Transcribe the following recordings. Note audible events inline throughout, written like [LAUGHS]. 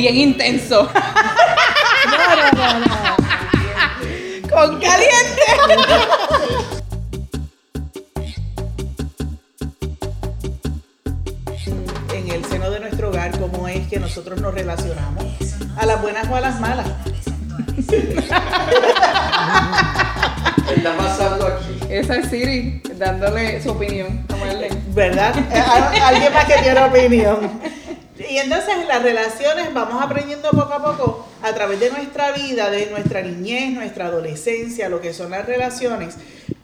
bien intenso. [LAUGHS] No, no, no, no. Con caliente. en el seno de nuestro hogar cómo es que nosotros nos relacionamos, a las buenas o a las malas. ¿Qué está pasando aquí? Esa es Siri dándole su opinión. ¿Verdad? A- Alguien más que tiene opinión. Y entonces las relaciones vamos aprendiendo poco a poco a través de nuestra vida, de nuestra niñez, nuestra adolescencia, lo que son las relaciones.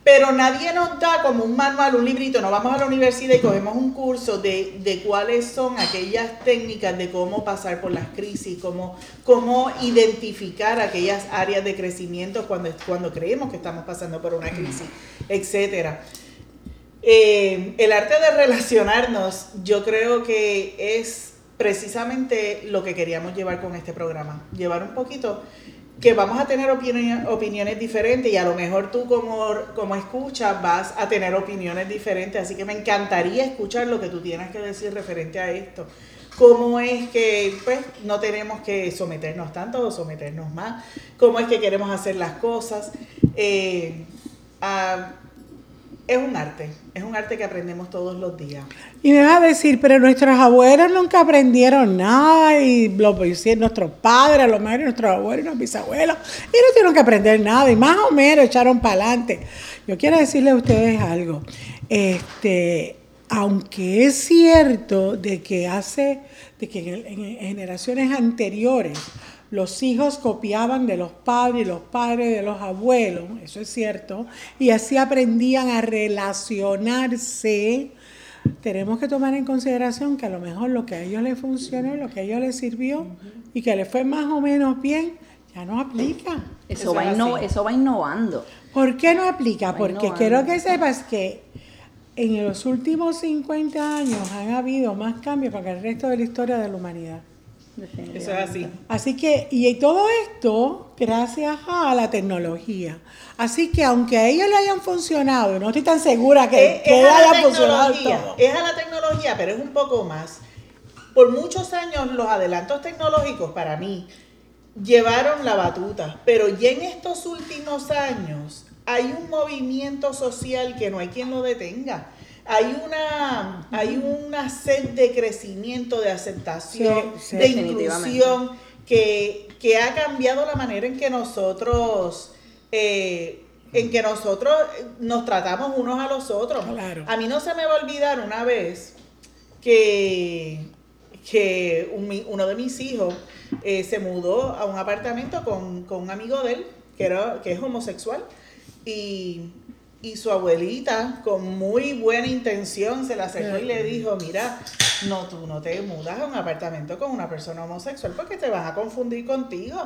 Pero nadie nos da como un manual, un librito, no vamos a la universidad y cogemos un curso de, de cuáles son aquellas técnicas de cómo pasar por las crisis, cómo, cómo identificar aquellas áreas de crecimiento cuando, cuando creemos que estamos pasando por una crisis, etcétera. Eh, el arte de relacionarnos, yo creo que es precisamente lo que queríamos llevar con este programa. Llevar un poquito que vamos a tener opini- opiniones diferentes y a lo mejor tú como, como escuchas vas a tener opiniones diferentes. Así que me encantaría escuchar lo que tú tienes que decir referente a esto. ¿Cómo es que pues, no tenemos que someternos tanto o someternos más? ¿Cómo es que queremos hacer las cosas? Eh, es un arte, es un arte que aprendemos todos los días. Y me va a decir, pero nuestros abuelos nunca aprendieron nada y lo hicieron nuestros padres, a lo mejor nuestros abuelos y nuestros bisabuelos, y no tuvieron que aprender nada y más o menos echaron para adelante. Yo quiero decirles a ustedes algo. Este, aunque es cierto de que hace, de que en generaciones anteriores los hijos copiaban de los padres y los padres de los abuelos, eso es cierto, y así aprendían a relacionarse. Tenemos que tomar en consideración que a lo mejor lo que a ellos les funcionó, lo que a ellos les sirvió y que les fue más o menos bien, ya no aplica. Eso, Eso va es inno- así. eso va innovando. ¿Por qué no aplica? Porque quiero que sepas que en los últimos 50 años han habido más cambios que el resto de la historia de la humanidad. Eso es así. Así que, y todo esto gracias a la tecnología. Así que aunque a ellos le hayan funcionado, no estoy tan segura que, Es, que es haya funcionado todo. es a la tecnología, pero es un poco más. Por muchos años los adelantos tecnológicos para mí llevaron la batuta, pero ya en estos últimos años hay un movimiento social que no hay quien lo detenga. Hay una, hay una sed de crecimiento, de aceptación, Sí, sí. de inclusión, que, que ha cambiado la manera en que nosotros, eh, en que nosotros nos tratamos unos a los otros. Claro. A mí no se me va a olvidar una vez que, que un uno de mis hijos eh, se mudó a un apartamento con, con un amigo de él, que, era, que es homosexual, y, y su abuelita, con muy buena intención, se le acercó y le dijo, mira, no, tú no te mudas a un apartamento con una persona homosexual porque te vas a confundir contigo.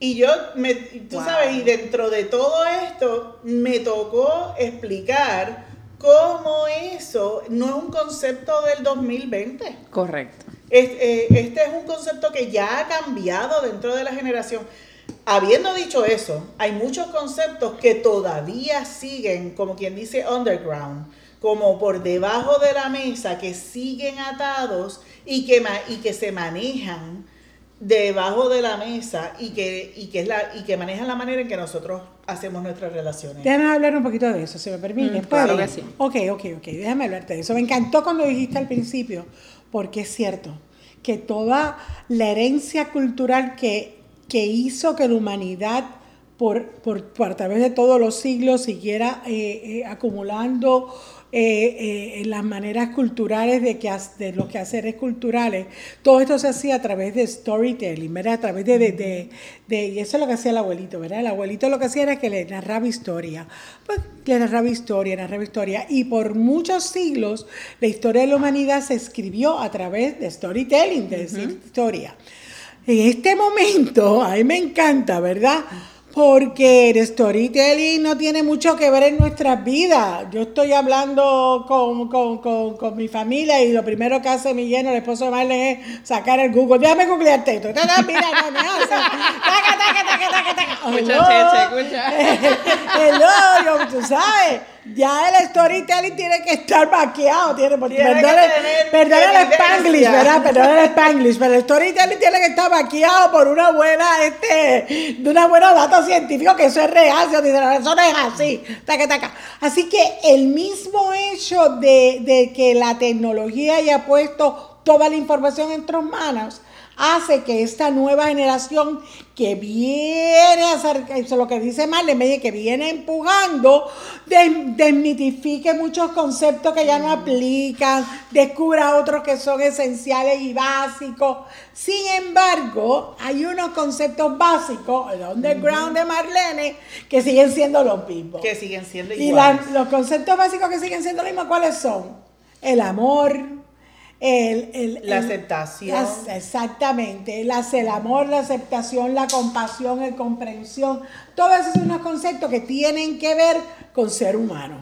Y yo, me, tú Wow. sabes, y dentro de todo esto, me tocó explicar cómo eso no es un concepto del 2020. Correcto. Este, este es un concepto que ya ha cambiado dentro de la generación. Habiendo dicho eso, hay muchos conceptos que todavía siguen, como quien dice, underground, como por debajo de la mesa, que siguen atados y que, y que se manejan debajo de la mesa y que, y, que es la, y que manejan la manera en que nosotros hacemos nuestras relaciones. Déjame hablar un poquito de eso, si me permite. Mm, claro ¿Puedo? que sí. Ok, ok, ok. Déjame hablarte de eso. Me encantó cuando dijiste al principio, porque es cierto que toda la herencia cultural que, que hizo que la humanidad, por, por, por a través de todos los siglos, siguiera eh, eh, acumulando eh, las maneras culturales de, que, de los quehaceres culturales, todo esto se hacía a través de storytelling, ¿verdad? A través de, de, de- de- y eso es lo que hacía el abuelito, ¿verdad? El abuelito lo que hacía era que le narraba historia, pues le narraba historia, narraba historia, y por muchos siglos la historia de la humanidad se escribió a través de storytelling, de decir historia. En este momento, a mí me encanta, ¿verdad? Porque el storytelling no tiene mucho que ver en nuestras vidas. Yo estoy hablando con, con, con, con mi familia y lo primero que hace mi lleno, el esposo de Marlene, es sacar el Google. Déjame googlearte esto. Mira, no, sea, taca, taca, taca, taca, taca. Escucha, escucha. [LAUGHS] Hello, tú sabes, ya el storytelling tiene que estar maqueado, tiene, Tiene perdón, el- perdón spanglish, ¿verdad? Perdón el spanglish, pero el storytelling tiene que estar maqueado por una buena, este, de una buena data científico que eso es real, se dice, "No, eso no es así, taca, taca. Así que el mismo hecho de, de que la tecnología haya puesto toda la información en nuestras manos, hace que esta nueva generación que viene a hacer, eso es lo que dice Marlene, que viene empujando, des- desmitifique muchos conceptos que ya no aplican, descubra otros que son esenciales y básicos. Sin embargo, hay unos conceptos básicos, el underground de Marlene, que siguen siendo los mismos. Que siguen siendo Y la- iguales. los conceptos básicos que siguen siendo los mismos, ¿cuáles son? El amor, el, el- La el- aceptación. exactamente. Las- el amor, la aceptación, la compasión, el comprensión. Todos esos son unos conceptos que tienen que ver con ser humano.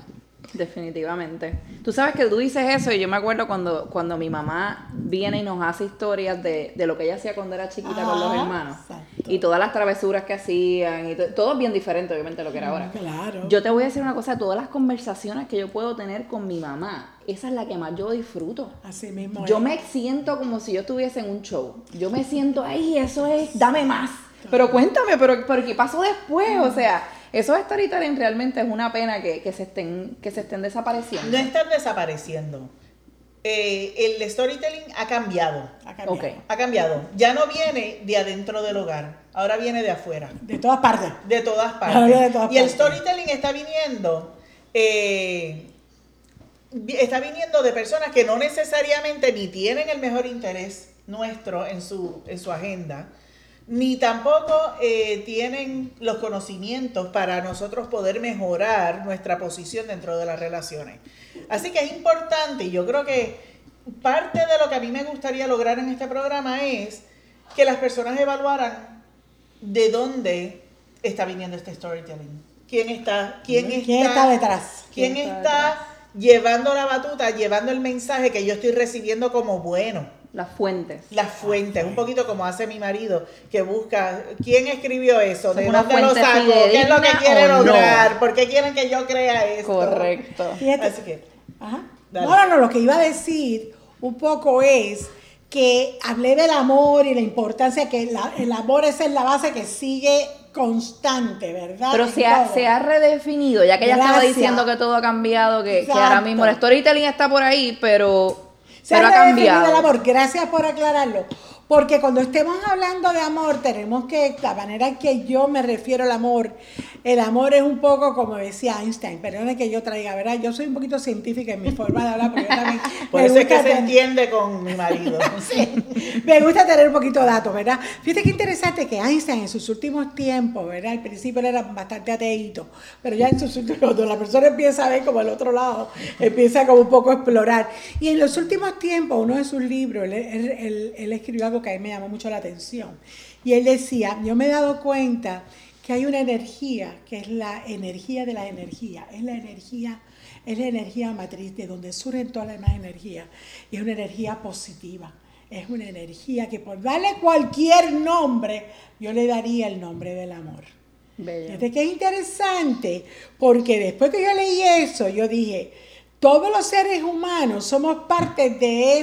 Definitivamente. Tú sabes que tú dices eso y yo me acuerdo cuando, cuando mi mamá viene y nos hace historias de, de lo que ella hacía cuando era chiquita con los Ah, hermanos. exacto. Y todas las travesuras que hacían. Y to- todo bien diferente, obviamente, a lo que era ahora. Claro. Yo te voy a decir una cosa, todas las conversaciones que yo puedo tener con mi mamá, esa es la que más yo disfruto. Así mismo. Yo es. me siento como si yo estuviese en un show. Yo me siento, ay, eso es, dame más. Pero cuéntame, pero, pero ¿qué pasó después? O sea, esos storytelling realmente es una pena que, que se, estén, que se estén desapareciendo. No están desapareciendo. Eh, el storytelling ha cambiado. Ha cambiado. Ok. Ha cambiado. Ya no viene de adentro del hogar, ahora viene de afuera. De todas partes. De todas partes. y el storytelling está viniendo, eh, está viniendo de personas que no necesariamente ni tienen el mejor interés nuestro en su, en su agenda, ni tampoco eh, tienen los conocimientos para nosotros poder mejorar nuestra posición dentro de las relaciones. Así que es importante, y yo creo que parte de lo que a mí me gustaría lograr en este programa es que las personas evaluaran de dónde está viniendo este storytelling. ¿Quién está, quién está, ¿Quién está detrás? quién ¿Quién está está llevando la batuta, llevando el mensaje que yo estoy recibiendo como bueno? Las fuentes. Las fuentes, un poquito como hace mi marido, que busca quién escribió eso, de ¿Es una dónde lo saco, qué es lo que quiere o no? lograr, por qué quieren que yo crea esto. Correcto. Fíjate. Así que, Ajá. Dale. No, no, no, lo que iba a decir un poco es que hablé del amor y la importancia que la- el amor esa es la base que sigue constante, ¿verdad? Pero se ha, se ha redefinido, ya que ella estaba diciendo que todo ha cambiado, que, ahora mismo el storytelling está por ahí, pero, Se pero ha cambiado. el amor. Gracias por aclararlo. Porque cuando estemos hablando de amor, tenemos que, la manera que yo me refiero al amor, el amor es un poco como decía Einstein, perdone que yo traiga, ¿verdad? Yo soy un poquito científica en mi forma de hablar, porque yo también [LAUGHS] por eso es que gusta se tener- entiende con mi marido. [LAUGHS] Sí, me gusta tener un poquito de datos, ¿verdad? Fíjate qué interesante que Einstein en sus últimos tiempos, ¿verdad? Al principio él era bastante ateíto, pero ya en sus últimos, cuando la persona empieza a ver como el otro lado, empieza como un poco a explorar. Y en los últimos tiempos, uno de sus libros, él, él- él- él escribió algo que a mí me llamó mucho la atención. Y él decía, yo me he dado cuenta que hay una energía, que es la energía de la energía, es la energía es la energía matriz de donde surgen todas las demás energías. Y es una energía positiva. Es una energía que por darle cualquier nombre, yo le daría el nombre del amor. Fíjate que es interesante, porque después que yo leí eso, yo dije, todos los seres humanos somos parte de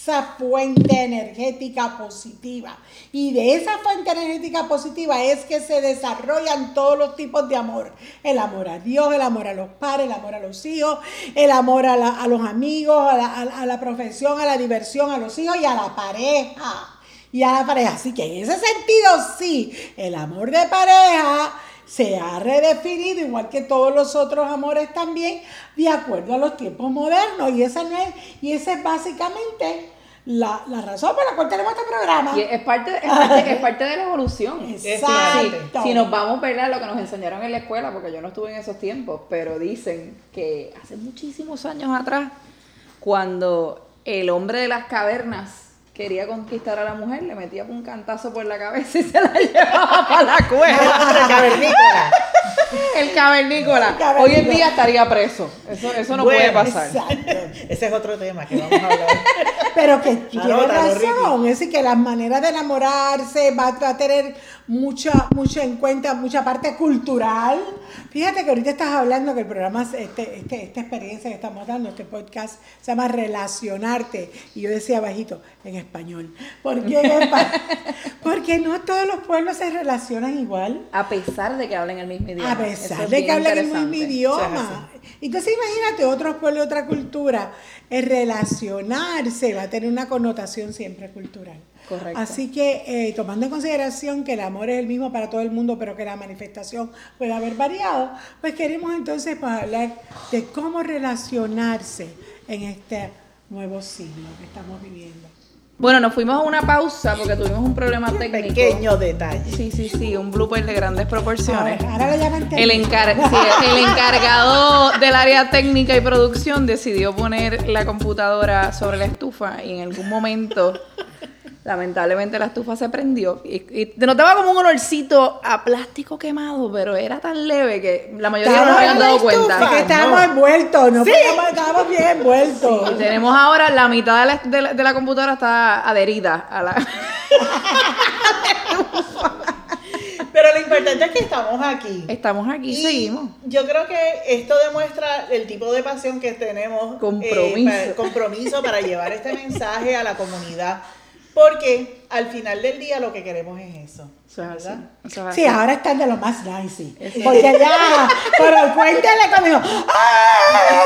esa fuente energética positiva. Y de esa fuente energética positiva es que se desarrollan todos los tipos de amor. El amor a Dios, el amor a los padres, el amor a los hijos, el amor a, a los amigos, a la, a la profesión, a la diversión, a los hijos y a la pareja y a la pareja. Así que en ese sentido, sí, el amor de pareja se ha redefinido, igual que todos los otros amores también, de acuerdo a los tiempos modernos. Y esa, no es, y esa es básicamente la, la razón por la cual tenemos este programa. Y es parte, es parte, es parte de la evolución. [LAUGHS] Exacto. Si nos vamos a lo que nos enseñaron en la escuela, porque yo no estuve en esos tiempos, pero dicen que hace muchísimos años atrás, cuando el hombre de las cavernas quería conquistar a la mujer, le metía un cantazo por la cabeza y se la [LAUGHS] llevaba para la cueva. El cavernícola. El cavernícola. Hoy en día estaría preso. Eso, eso no puede pasar. Exacto. Ese es otro tema que vamos a hablar. Pero que tiene Anótalo, razón, es decir, que las maneras de enamorarse va, va a tener mucha, mucho en cuenta, mucha parte cultural. Fíjate que ahorita estás hablando que el programa, este, este, esta experiencia que estamos dando, este podcast, se llama Relacionarte. Y yo decía bajito, en español. ¿Por qué en espa- [LAUGHS] Porque no todos los pueblos se relacionan igual. A pesar de que hablen el mismo idioma. A pesar es de que hablan el mismo idioma. Entonces imagínate otros pueblos, otra cultura. El relacionarse va a tener una connotación siempre cultural. Correcto. Así que eh, tomando en consideración que el amor es el mismo para todo el mundo, pero que la manifestación puede haber variado, pues queremos entonces pues, hablar de cómo relacionarse en este nuevo siglo que estamos viviendo. Bueno, nos fuimos a una pausa porque tuvimos un problema técnico. Pequeño detalle. Sí, sí, sí, un blooper de grandes proporciones. Ahora, ahora lo llaman El, técnico. encar- sí, el [LAUGHS] encargado del área técnica y producción decidió poner la computadora sobre la estufa y en algún momento, lamentablemente, la estufa se prendió. Y, y te notaba como un olorcito a plástico quemado, pero era tan leve que la mayoría no nos habían dado estufa, cuenta. que estábamos no. envueltos, no podíamos- estábamos bien envueltos. Y tenemos ahora la mitad de la, de la- de la computadora está adherida a la. [LAUGHS] Pero lo importante es que estamos aquí. Estamos aquí, Y seguimos. Yo creo que esto demuestra el tipo de pasión que tenemos. Compromiso. eh, pa- compromiso para llevar este mensaje a la comunidad. Porque al final del día lo que queremos es eso. Eso es así, ¿verdad? Sí, ahora están de lo más nice. Porque ya, pero cuéntale conmigo. [LAUGHS] ¡Ah!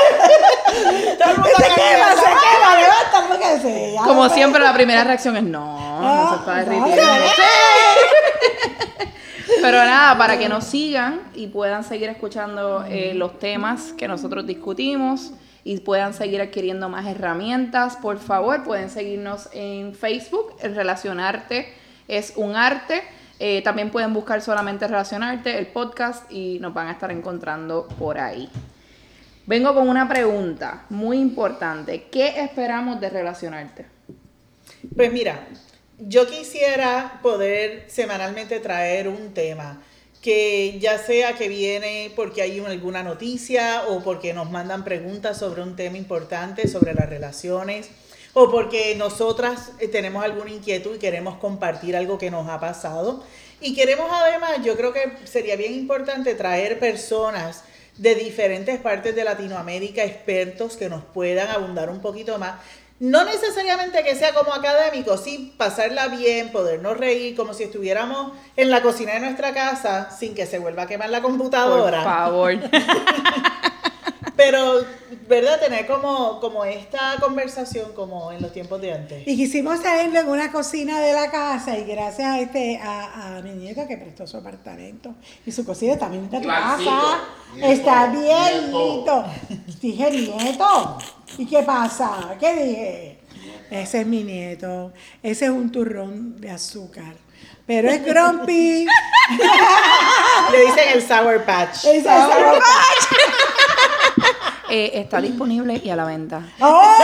Todo el mundo Se quema, se quema, levanta porque se. Como después- siempre, la primera reacción es no, no se está Ah, derritiendo. [LAUGHS] Pero nada, para que nos sigan y puedan seguir escuchando eh, los temas que nosotros discutimos y puedan seguir adquiriendo más herramientas, por favor, pueden seguirnos en Facebook. El Relacionarte es un arte. Eh, también pueden buscar solamente Relacionarte, el podcast, y nos van a estar encontrando por ahí. Vengo con una pregunta muy importante. ¿Qué esperamos de Relacionarte? Pues mira, yo quisiera poder semanalmente traer un tema que ya sea que viene porque hay un- alguna noticia o porque nos mandan preguntas sobre un tema importante, sobre las relaciones, o porque nosotras eh, tenemos alguna inquietud y queremos compartir algo que nos ha pasado. Y queremos además, yo creo que sería bien importante traer personas de diferentes partes de Latinoamérica, expertos que nos puedan abundar un poquito más. No necesariamente que sea como académico, sí pasarla bien, podernos reír como si estuviéramos en la cocina de nuestra casa sin que se vuelva a quemar la Por computadora. favor. [LAUGHS] Pero, ¿verdad? Tener como, como esta conversación como en los tiempos de antes. Y quisimos traerlo en una cocina de la casa y gracias a este a, a mi nieto que prestó su apartamento y su cocina también está en tu casa. nieto, está bien, nieto. listo. Dije nieto. ¿Y qué pasa? ¿Qué dije? Ese es mi nieto. Ese es un turrón de azúcar. Pero es grumpy. [LAUGHS] Le dicen el Sour Patch. Es Sour [LAUGHS] [LAUGHS] Eh, está disponible y a la venta. ¡Oh!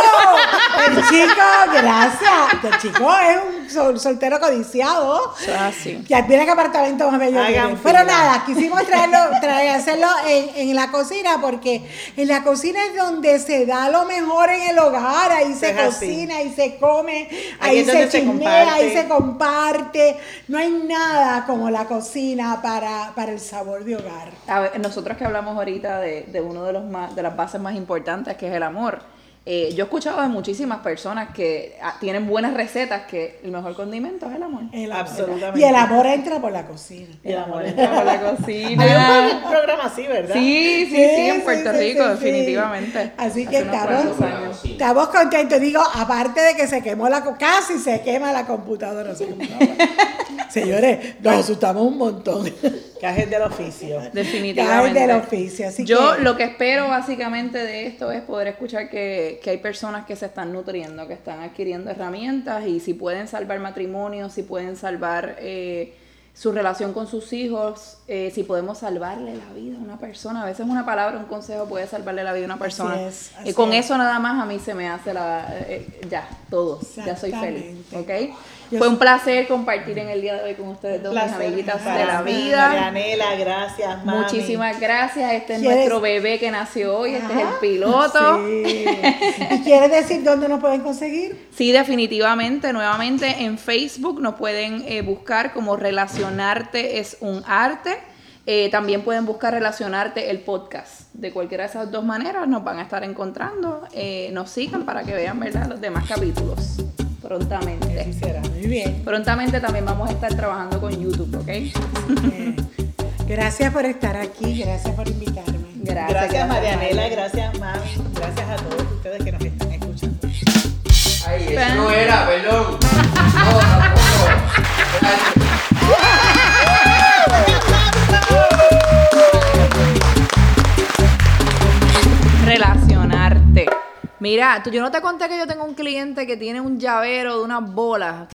El chico, gracias. El chico es un sol- soltero codiciado. Eso es así. Ya tiene que apartamento más bello Hagan. Pero nada, quisimos traerlo, [LAUGHS] traer, hacerlo en, en la cocina porque en la cocina es donde se da lo mejor en el hogar. Ahí se Es así. cocina, ahí se come, Ahí se chismea, ahí se comparte. No hay nada como la cocina para, para el sabor de hogar. A ver, nosotros que hablamos ahorita de, de uno de los más, de las bases más importantes que es el amor. Eh, yo he escuchado de muchísimas personas que ah, tienen buenas recetas que el mejor condimento es el amor. El. Absolutamente. Y el amor entra por la cocina. El amor entra por la Hay cocina. un programa así, ¿verdad? Sí, sí, sí, en Puerto sí, Rico, sí, sí. definitivamente. Así que estamos, estamos contentos. Digo, aparte de que se quemó la, casi se quema la computadora. se quemó la- Señores, nos asustamos un montón. Cajes del oficio. Definitivamente. Caes del oficio, así Yo que- lo que espero básicamente de esto es poder escuchar que, que hay personas que se están nutriendo, que están adquiriendo herramientas y si pueden salvar matrimonios, si pueden salvar eh, su relación con sus hijos, eh, si podemos salvarle la vida a una persona. A veces una palabra, un consejo puede salvarle la vida a una persona. es, y así con es. eso nada más a mí se me hace la... eh, ya, todo. Ya soy feliz. ¿Ok? Yo Fue un placer compartir en el día de hoy con ustedes dos, mis amiguitas de la vida. Marianela, gracias, mami. Muchísimas gracias. Este es ¿Quieres- nuestro bebé que nació hoy. Este es el Ajá. piloto. Sí. ¿Y quieres decir dónde nos pueden conseguir? Sí, definitivamente. Nuevamente en Facebook nos pueden eh, buscar como Relacionarte es un arte. Eh, también pueden buscar Relacionarte el podcast. De cualquiera de esas dos maneras nos van a estar encontrando. Eh, nos sigan para que vean ¿verdad? los demás capítulos prontamente. Quisiera. Muy bien. Prontamente también vamos a estar trabajando con YouTube, ¿ok? Gracias por estar aquí, gracias por invitarme. Gracias, Gracias, Marianela, gracias, mami. Gracias a todos ustedes que nos están escuchando. Ay, eso no era, perdón. No, tampoco. Ay, Mira, tú, yo no te conté que yo tengo un cliente que tiene un llavero de unas bolas